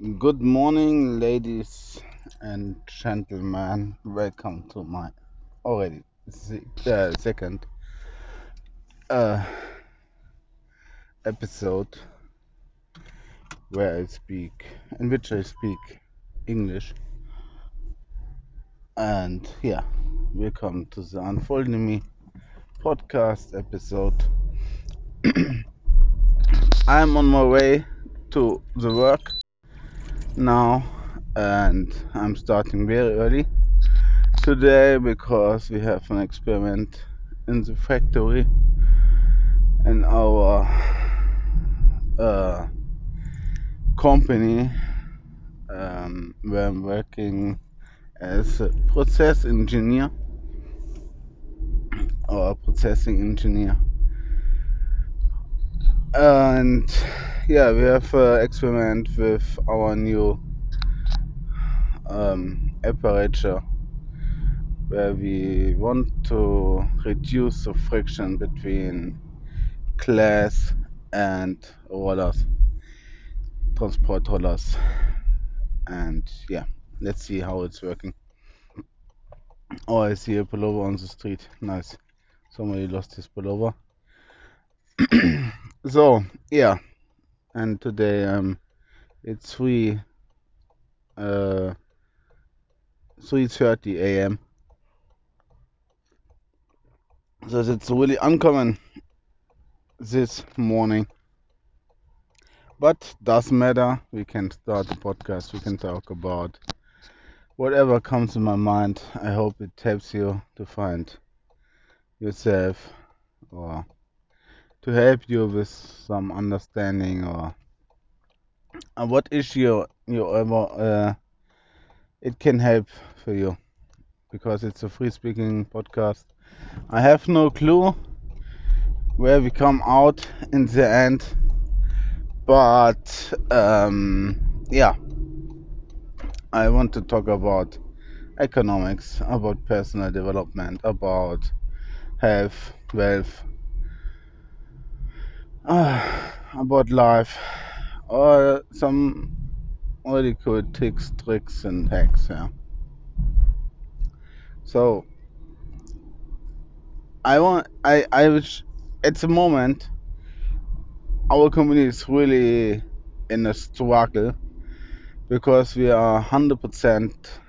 Good morning, ladies and gentlemen. Welcome to my already se- uh, second uh, episode where I speak, in which I speak English. And yeah, welcome to the Unfolding Me podcast episode. I'm on my way to the work now, and I'm starting very early today because we have an experiment in the factory in our uh, company um, where I'm working as a process engineer or a processing engineer. And yeah, we have an experiment with our new um, apparature where we want to reduce the friction between glass and rollers, transport rollers. And yeah, let's see how it's working. Oh, I see a pullover on the street. Nice. Somebody lost his pullover. so, yeah. And today um it's 3 uh 3:30 a.m. So it's really uncommon this morning. But doesn't matter. We can start the podcast. We can talk about whatever comes in my mind. I hope it helps you to find yourself or to help you with some understanding or uh, what issue you ever uh, it can help for you. Because it's a free speaking podcast. I have no clue where we come out in the end, but um, yeah, I want to talk about economics, about personal development, about health, wealth, Ah, about life, or some really cool tips, tricks, and hacks. Yeah. So I want I I wish at the moment our company is really in a struggle because we are 100%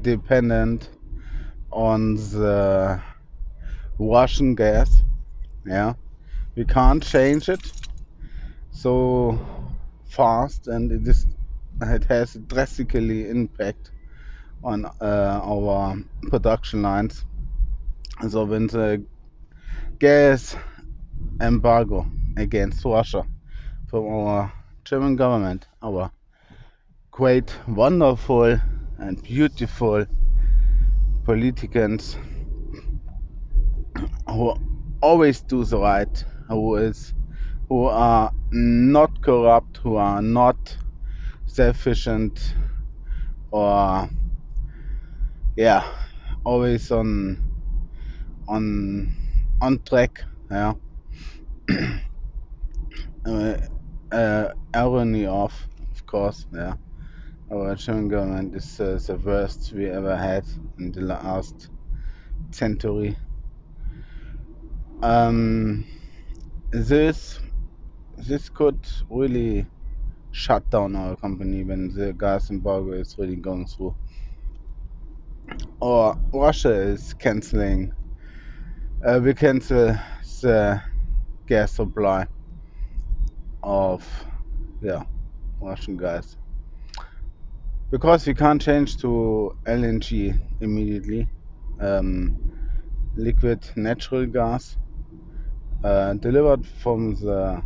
dependent on the Russian gas. Yeah, we can't change it so fast, and it is it has a drastically impact on uh, our production lines. So when the gas embargo against Russia from our German government, our great, wonderful, and beautiful politicians who always do the right, who is who are not corrupt, who are not self-efficient, or yeah, always on on on track. Yeah, uh, uh, irony of, of course. Yeah, our German government is uh, the worst we ever had in the last century. Um, this this could really shut down our company when the gas embargo is really going through. Or Russia is canceling, uh, we cancel the gas supply of, yeah, Russian gas. Because we can't change to LNG immediately, um, liquid natural gas, uh, delivered from the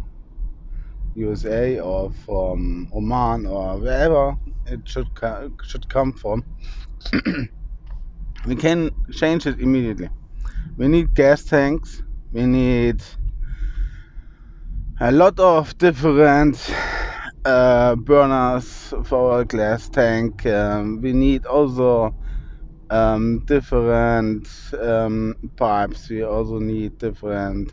USA or from Oman or wherever it should co- should come from. we can change it immediately. We need gas tanks. We need a lot of different uh, burners for our glass tank. Um, we need also um, different um, pipes. We also need different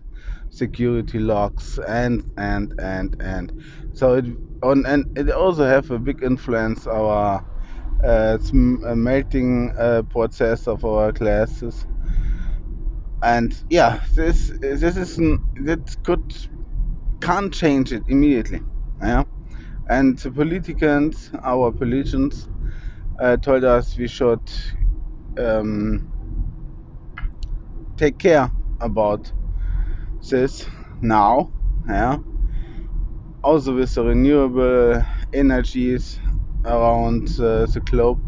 security locks, and and and and. So it on and it also have a big influence our uh, it's a melting uh, process of our classes. And yeah, this this is n- that could can't change it immediately. Yeah, and the politicians, our politicians, uh, told us we should um, take care about this now. Yeah, also with the renewable energies around uh, the globe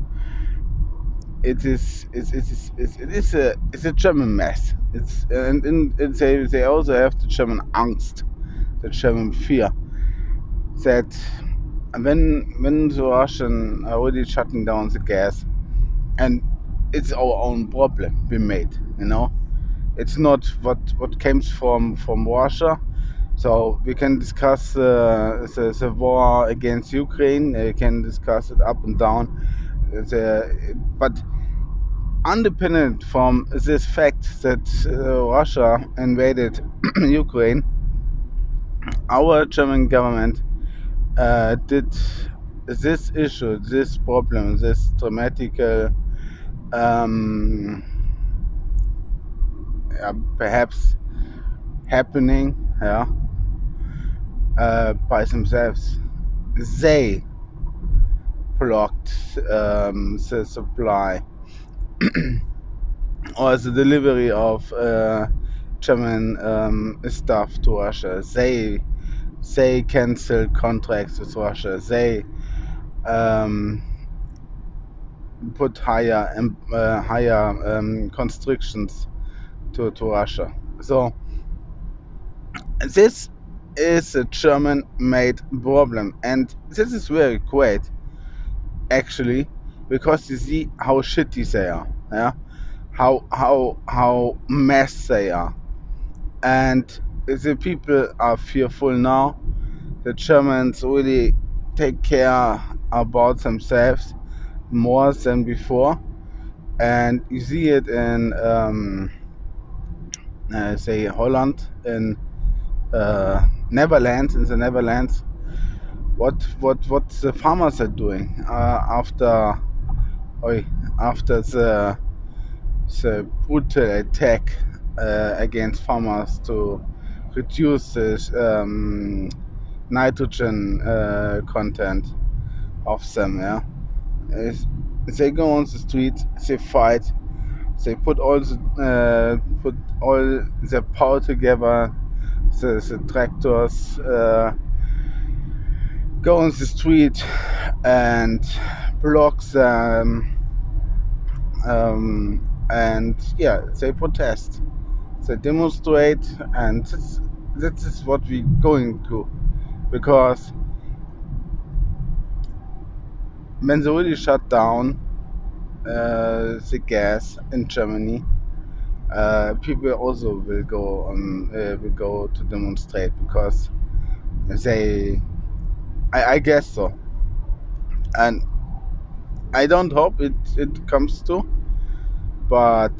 it is it's, it is it is a it's a German mess. It's and, and, they they also have the German angst, the German fear that when when the Russian are already shutting down the gas and it's our own problem we made, you know. It's not what what comes from from Russia. So we can discuss uh, the, the war against Ukraine. We can discuss it up and down. The, but independent from this fact that uh, Russia invaded Ukraine, our German government uh, did this issue, this problem, this dramatical, um, uh, perhaps happening, yeah, uh, by themselves. They blocked um, the supply or the delivery of uh, German um, stuff to Russia. They they canceled contracts with Russia. They um, put higher um, uh, higher um, constrictions to, to Russia. So this is a German-made problem, and this is very great actually because you see how shitty they are. Yeah, how how how mess they are, and the people are fearful now. The Germans really take care about themselves more than before, and you see it in um, say Holland, in uh, Netherlands, in the Netherlands. What what what the farmers are doing uh, after after the the brutal attack uh, against farmers to reduce the um, nitrogen uh, content of them. Yeah, they go on the street, they fight, they put all the uh, put all their power together. The, the tractors uh, go on the street and block them, um, and yeah, they protest, they demonstrate, and this, this is what we're going to because when they really shut down uh, the gas in Germany, uh, people also will go on uh, will go to demonstrate because they I, I guess so. And I don't hope it, it comes to but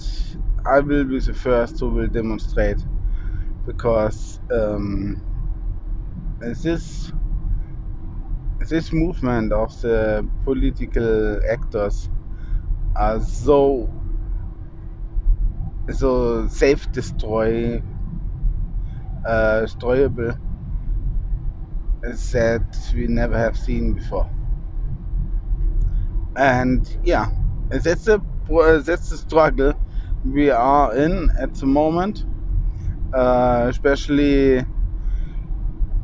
I will be the first who will demonstrate because um, this this movement of the political actors so so self destroy uh, destroyable that we never have seen before. And yeah, that's a that's the struggle we are in at the moment, uh, especially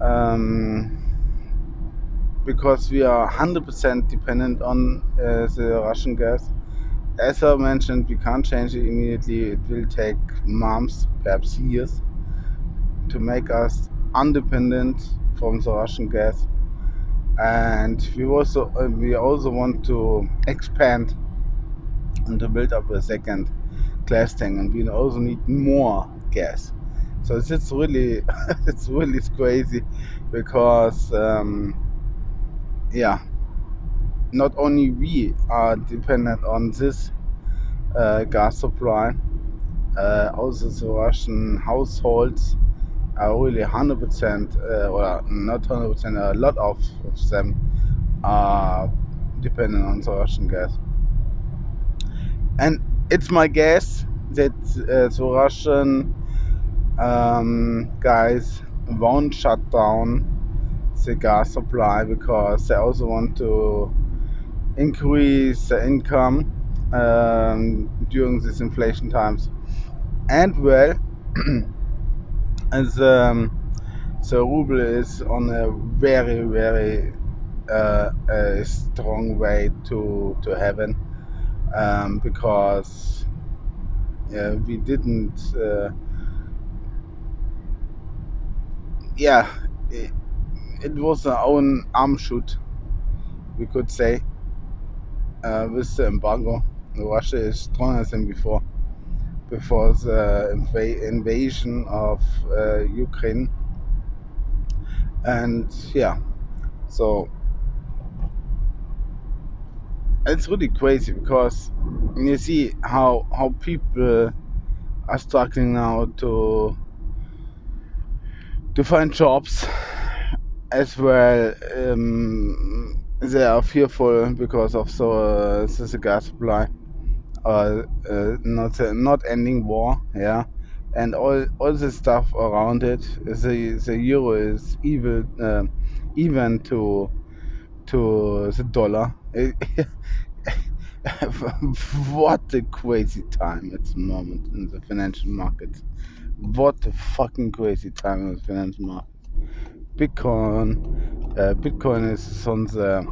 um, because we are 100% dependent on uh, the Russian gas. As I mentioned, we can't change it immediately. It will take months, perhaps years, to make us independent from the Russian gas. And we also uh, we also want to expand and to build up a second gas tank, and we also need more gas. So it's really it's really crazy because um, yeah, not only we are dependent on this uh, gas supply, uh, also the Russian households are really 100% uh, or not 100%, a lot of, of them are dependent on the Russian gas. And it's my guess that uh, the Russian um, guys won't shut down the gas supply because they also want to increase the income um, during these inflation times. And well, as um, the ruble is on a very, very uh, a strong way to to heaven um, because yeah, we didn't. Uh, yeah, it, it was our own arm shoot, we could say, uh, with the embargo. Russia is stronger than before. Before the inv- invasion of uh, Ukraine, and yeah, so it's really crazy because you see how how people are struggling now to to find jobs as well. Um, they are fearful because of the, uh, the gas supply, uh, uh, not uh, not ending war, yeah, and all all the stuff around it. The the euro is evil, uh, even to to the dollar. what a crazy time at the moment in the financial markets. What a fucking crazy time in the financial market. Bitcoin, Bitcoin is on the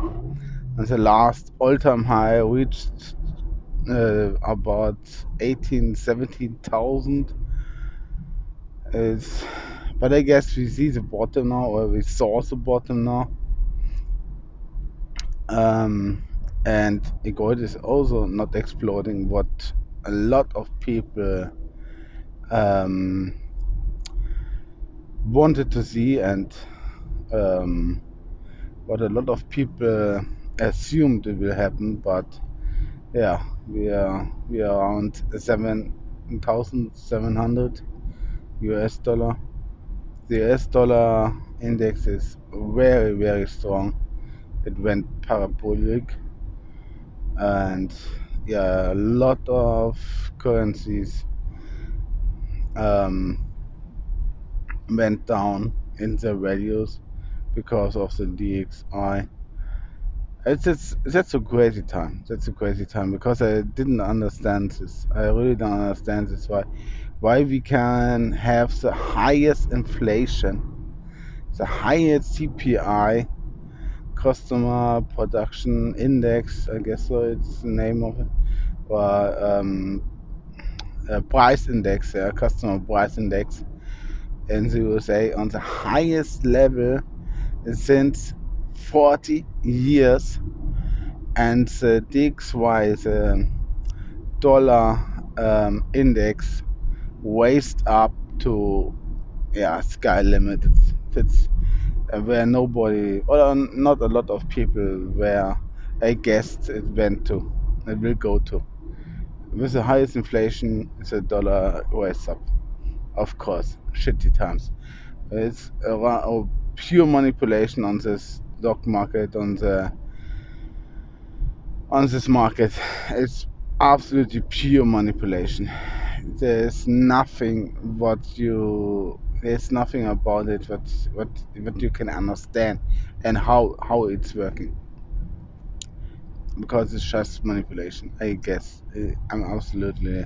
on the last all-time high, reached uh, about 18, 17,000. Is, but I guess we see the bottom now, or we saw the bottom now. Um, and gold is also not exploding. What a lot of people um, wanted to see, and um, what a lot of people assumed it will happen, but yeah, we are we are around seven thousand seven hundred US dollar. The US dollar index is very very strong. It went parabolic, and yeah, a lot of currencies um, went down in their values because of the DXY. It's just that's a crazy time. That's a crazy time because I didn't understand this. I really don't understand this. Why why we can have the highest inflation, the highest CPI, customer production index, I guess so it's the name of it, or um, uh, price index, yeah, customer price index in the USA on the highest level since 40 years, and the DXY, the dollar um, index, raised up to yeah sky limit. It's, it's uh, where nobody, or not a lot of people, where I guessed it went to, it will go to. With the highest inflation, the dollar raised up. Of course, shitty times. It's a, a pure manipulation on this stock market, on the on this market. It's absolutely pure manipulation. There's nothing what you there's nothing about it what what what you can understand and how how it's working because it's just manipulation. I guess I'm absolutely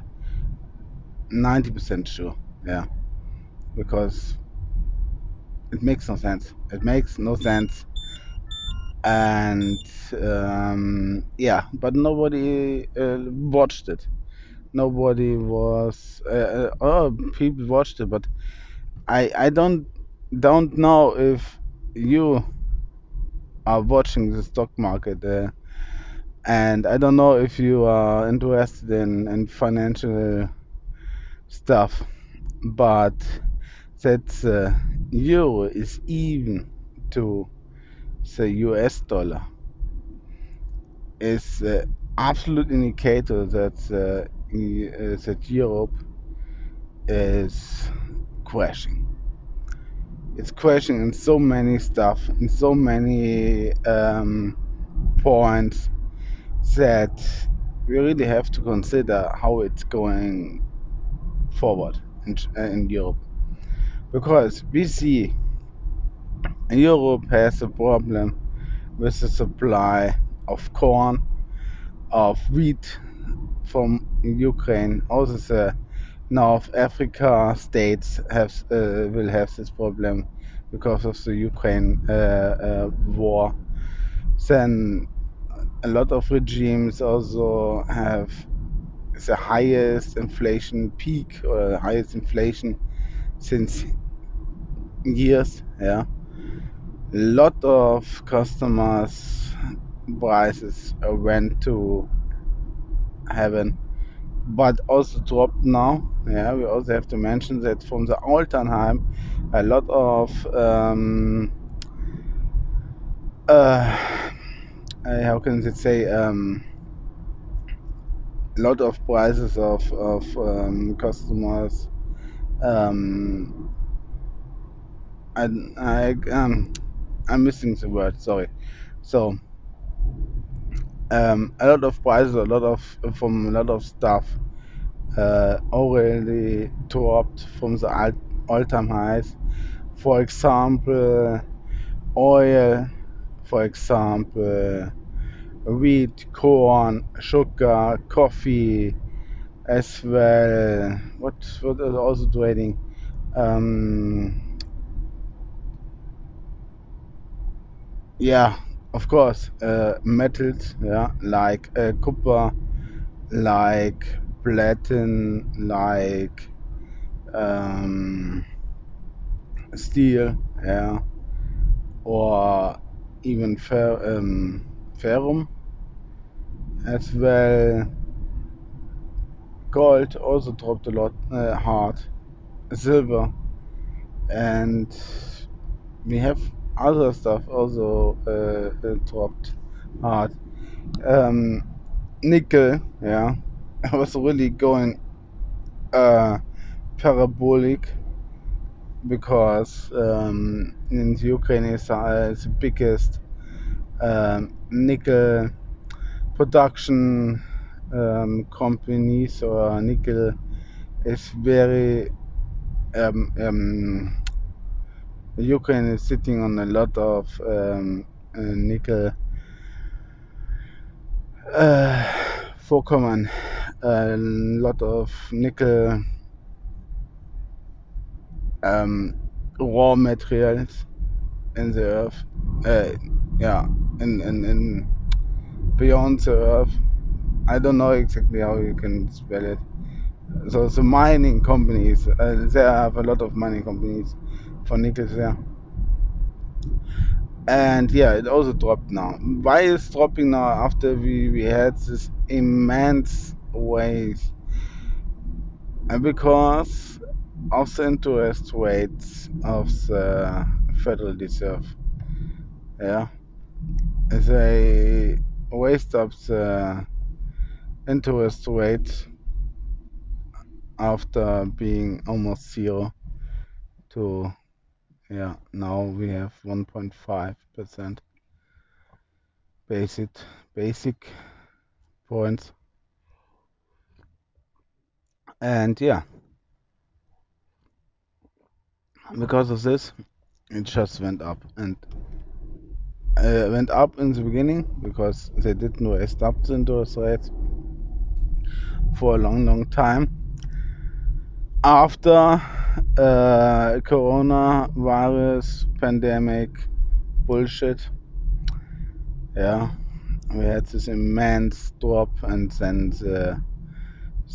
90% sure. Yeah, because it makes no sense. It makes no sense and um, yeah, but nobody uh, watched it. Nobody was. Uh, uh, oh, people watched it, but I I don't don't know if you are watching the stock market, uh, and I don't know if you are interested in in financial stuff, but that uh, euro is even to the US dollar is uh, absolute indicator that uh, uh, that Europe is crashing. it's crashing in so many stuff, in so many um, points that we really have to consider how it's going forward in, in Europe. Because we see Europe has a problem with the supply of corn, of wheat from Ukraine. Also, the North Africa states have uh, will have this problem because of the Ukraine uh, uh, war. Then a lot of regimes also have the highest inflation peak or highest inflation since years. Yeah, lot of customers prices went to heaven, but also dropped now. Yeah, we also have to mention that from the all-time a lot of um, uh, how can I say um, a lot of prices of of um, customers um, and I um, I'm missing the word. Sorry. So um, a lot of prices, a lot of from a lot of stuff uh, already dropped from the all all-time highs. For example, oil. For example, wheat, corn, sugar, coffee, as well. What what is also trading? Um, yeah, of course, uh, metals. Yeah, like uh, copper like platinum, like um, steel, yeah, or even fer- um, ferrum as well. Gold also dropped a lot uh, hard. Silver and we have other stuff also uh, uh, dropped hard. Um, nickel, yeah, was really going uh, parabolic because um, in Ukraine is uh, the biggest um, nickel production um, companies or nickel is very um, um, Ukraine is sitting on a lot of um, uh, nickel uh, Vorkommen, a lot of nickel um, raw materials in the earth. Uh, yeah, in, in, in beyond the earth. I don't know exactly how you can spell it. So the mining companies, uh, they have a lot of mining companies for nickel there. And yeah, it also dropped now. Why is dropping now after we, we had this immense wave? And because of the interest rates of the Federal Reserve. Yeah, they raised up the interest rate after being almost zero to yeah now we have 1.5 percent basic basic points. And yeah. Because of this it just went up and uh, went up in the beginning because they didn't raise up the interest rates for a long long time. After uh, coronavirus pandemic bullshit yeah we had this immense drop and then the,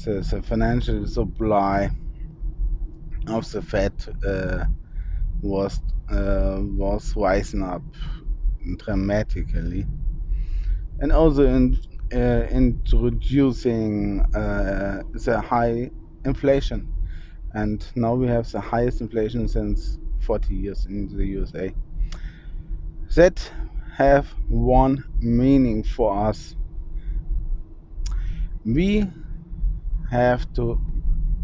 the, the financial supply of the Fed uh, was uh, was rising up dramatically. And also in, introducing uh, the high inflation. And now we have the highest inflation since 40 years in the USA that have one meaning for us. We have to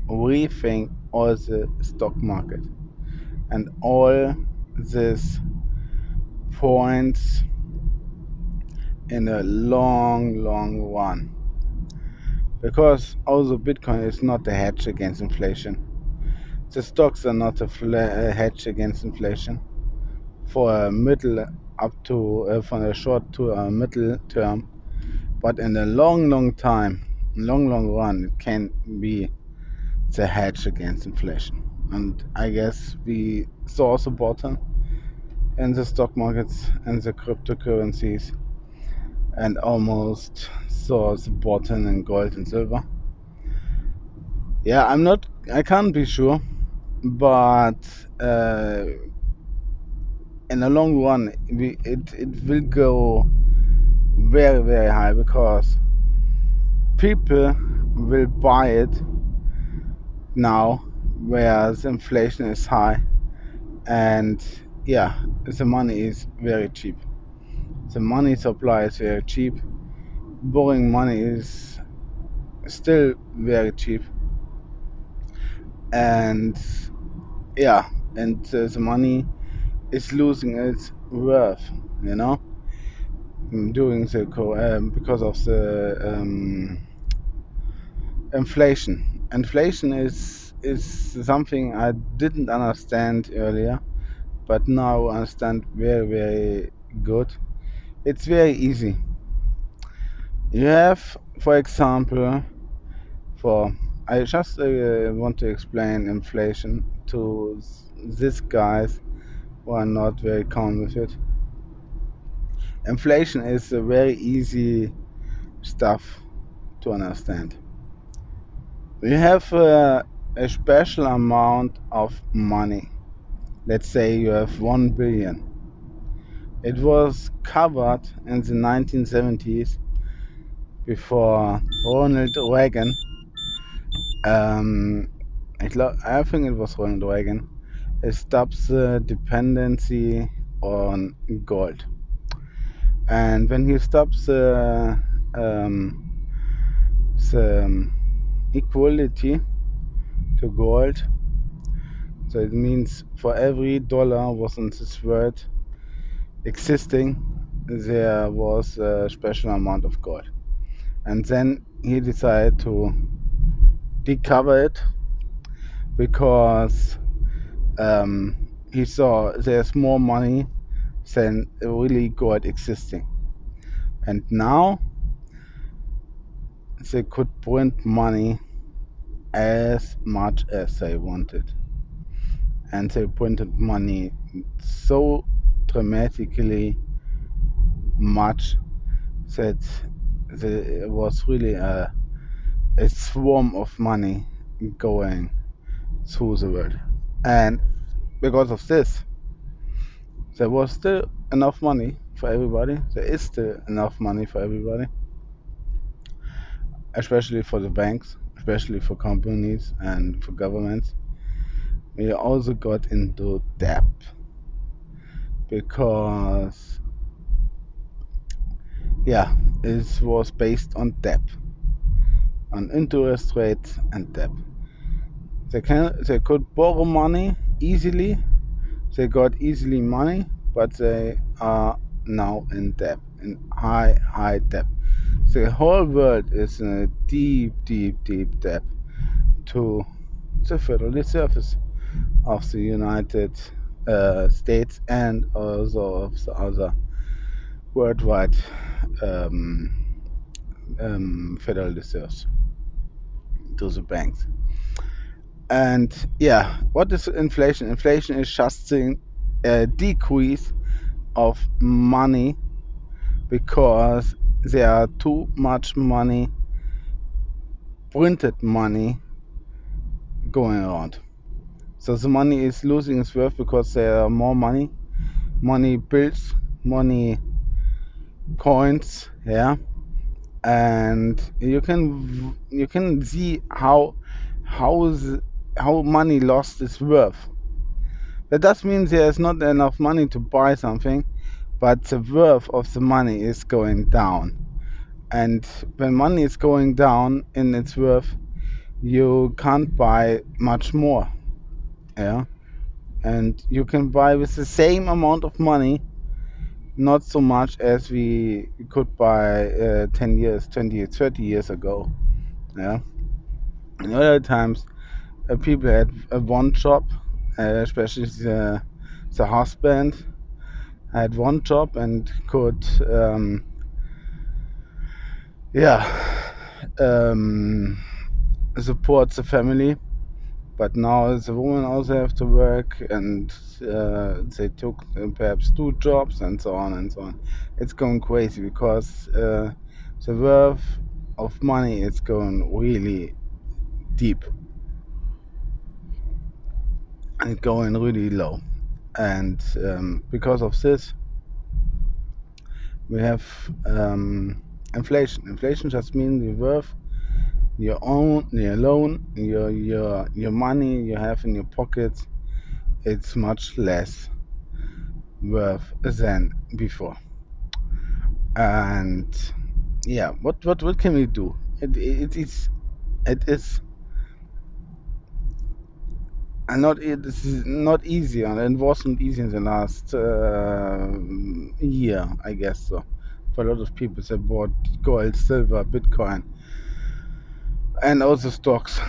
rethink all the stock market and all these points in a long, long run. Because also Bitcoin is not a hedge against inflation. The stocks are not a, a hedge against inflation. For a middle up to uh, from a short to a middle term, but in a long, long time, long, long run, it can be the hedge against inflation. And I guess we saw the bottom in the stock markets and the cryptocurrencies and almost the bottom in gold and silver. Yeah, I'm not, I can't be sure, but uh, in the long run, we, it, it will go very, very high because people will buy it now where the inflation is high and yeah, the money is very cheap. The money supply is very cheap. Borrowing money is still very cheap and yeah, and uh, the money is losing its worth, you know, doing the co- um, because of the um, inflation. Inflation is is something I didn't understand earlier, but now I understand very very good. It's very easy. You have, for example, for I just uh, want to explain inflation to these guys who are not very common with it. Inflation is a very easy stuff to understand. We have uh, a special amount of money. Let's say you have 1 billion. It was covered in the 1970s before Ronald Reagan. Um, I, I think it was Ronald Reagan. It stops the dependency on gold. And when he stops the, um, the equality to gold, so it means for every dollar was in this world existing, there was a special amount of gold. And then he decided to decover it because um, he saw there's more money than really gold existing. And now they could print money as much as they wanted. And they printed money so dramatically much that there was really a, a swarm of money going through the world. And because of this, there was still enough money for everybody. There is still enough money for everybody, especially for the banks, especially for companies and for governments. We also got into debt because, yeah, it was based on debt, on interest rates and debt. They can they could borrow money easily. They got easily money, but they are now in debt, in high high debt. The whole world is in a deep, deep, deep debt to the Federal Reserve of the United uh, States and also of the other worldwide um, um, Federal Reserves to the banks. And yeah, what is inflation? Inflation is just a decrease of money because there are too much money, printed money, going around. So the money is losing its worth because there are more money, money bills, money coins, yeah, and you can you can see how how is how money lost its worth. That does mean there is not enough money to buy something, but the worth of the money is going down. And when money is going down in its worth, you can't buy much more. Yeah. and you can buy with the same amount of money, not so much as we could buy uh, 10 years, 20 years, 30 years ago. Yeah. In other times, uh, people had uh, one job, uh, especially the, the husband had one job and could, um, yeah, um, support the family. But now the woman also have to work, and uh, they took uh, perhaps two jobs and so on and so on. It's going crazy because uh, the worth of money is going really deep and going really low. And um, because of this, we have um, inflation. Inflation just means the worth your own your loan your your your money you have in your pockets it's much less worth than before. And yeah what what what can we do? It, it is it is and not it is not easy and it wasn't easy in the last uh, year i guess so. For a lot of people that bought gold silver bitcoin and also stocks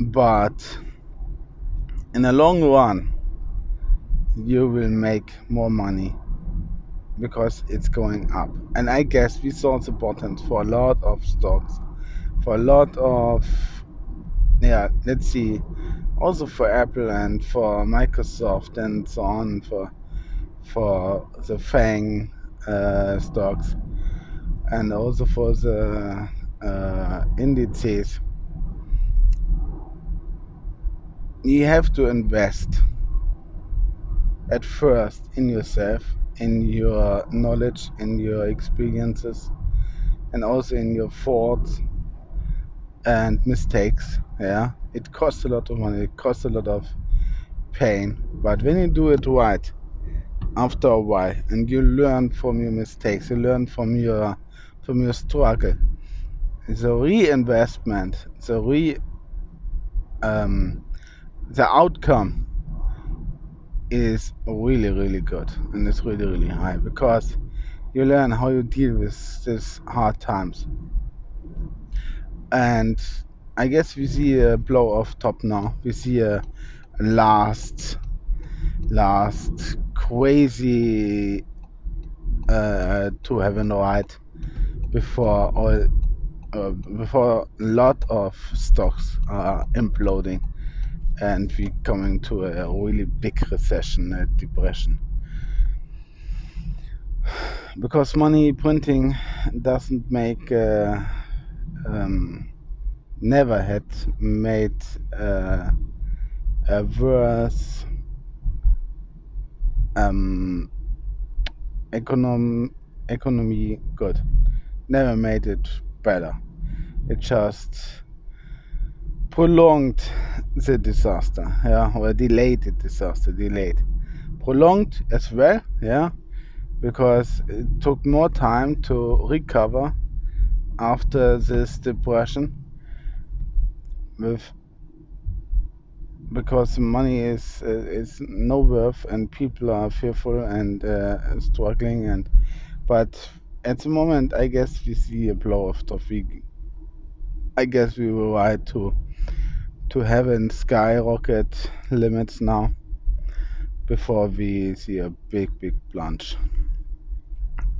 but in the long run you will make more money because it's going up. And I guess we saw the bottom for a lot of stocks, for a lot of, yeah, let's see, also for Apple and for Microsoft and so on, for for the FANG uh, stocks and also for the uh, indices. You have to invest at first in yourself, in your knowledge, in your experiences, and also in your thoughts and mistakes. Yeah, it costs a lot of money, it costs a lot of pain. But when you do it right, after a while, and you learn from your mistakes, you learn from your from your struggle, the reinvestment, the re um, the outcome is really really good and it's really really high because you learn how you deal with these hard times and I guess we see a blow off top now. We see a last last crazy uh, to heaven right before all uh, before a lot of stocks are imploding and we coming to a really big recession, a depression. Because money printing doesn't make uh, um, never had made uh, a worse um, econom- economy good. Never made it better. It just prolonged the disaster, yeah, or delayed the disaster, delayed. Prolonged as well, yeah, because it took more time to recover after this depression with because money is is no worth and people are fearful and uh, struggling and but at the moment i guess we see a blow of we i guess we will right to to have a skyrocket limits now before we see a big big plunge.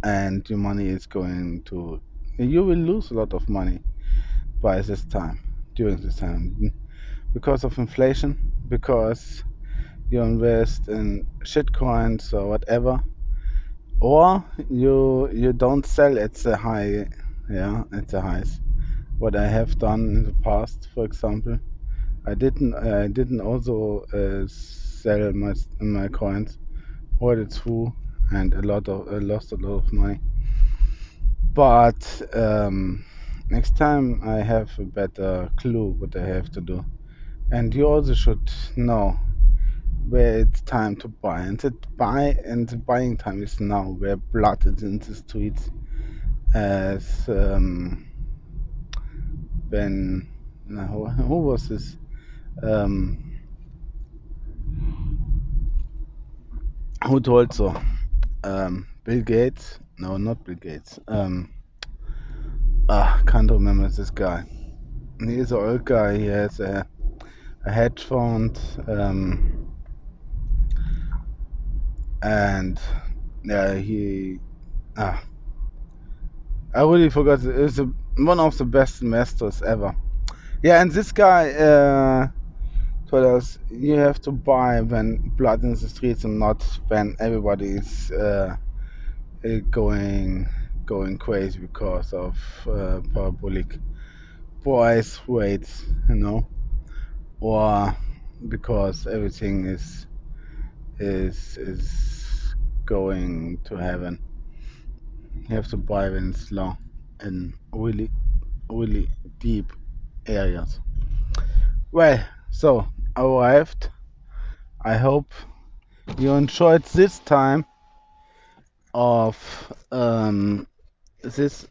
And your money is going to you will lose a lot of money by this time during this time. Because of inflation because you invest in shitcoins or whatever or you you don't sell at the high yeah at the highs. What i have done in the past for example i didn't i didn't also uh, sell my my coins. Hold it through and a lot of I lost a lot of money. But um next time i have a better clue what i have to do. And you also should know where it's time to buy and the buy and the buying time is now where blood is in the streets as um, when who was this um, who told so? Um, Bill Gates? No, not Bill Gates. Um, ah, can't remember this guy. He's an old guy. He has a, a hedge fund. Um, and yeah, he. Ah, I really forgot. It's a, one of the best investors ever. Yeah, and this guy uh, told us you have to buy when blood in the streets and not when everybody's uh, uh, going going crazy because of uh, parabolic price rates, you know, or because everything is is is going to heaven. You have to buy when it's low in really really deep areas. Well, so I arrived. I hope you enjoyed this time of um, this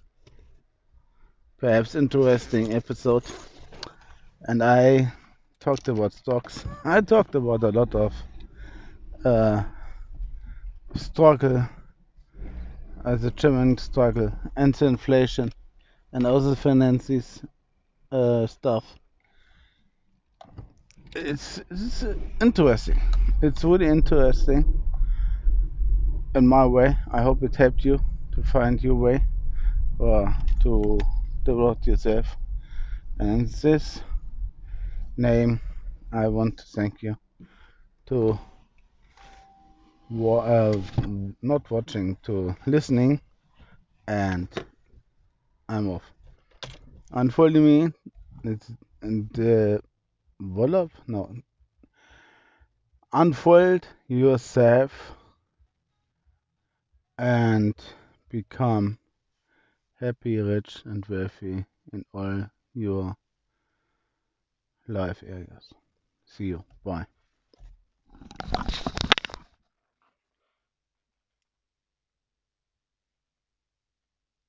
perhaps interesting episode. And I talked about stocks. I talked about a lot of uh, struggle, uh, the German struggle, and the inflation, and all the finances uh, stuff. It's, it's uh, interesting. It's really interesting in my way. I hope it helped you to find your way or to develop yourself. And this name, I want to thank you to uh, not watching, to listening, and I'm off. Unfollow me. It's and uh, Wolof? No. Unfold yourself and become happy, rich, and wealthy in all your life areas. See you. Bye.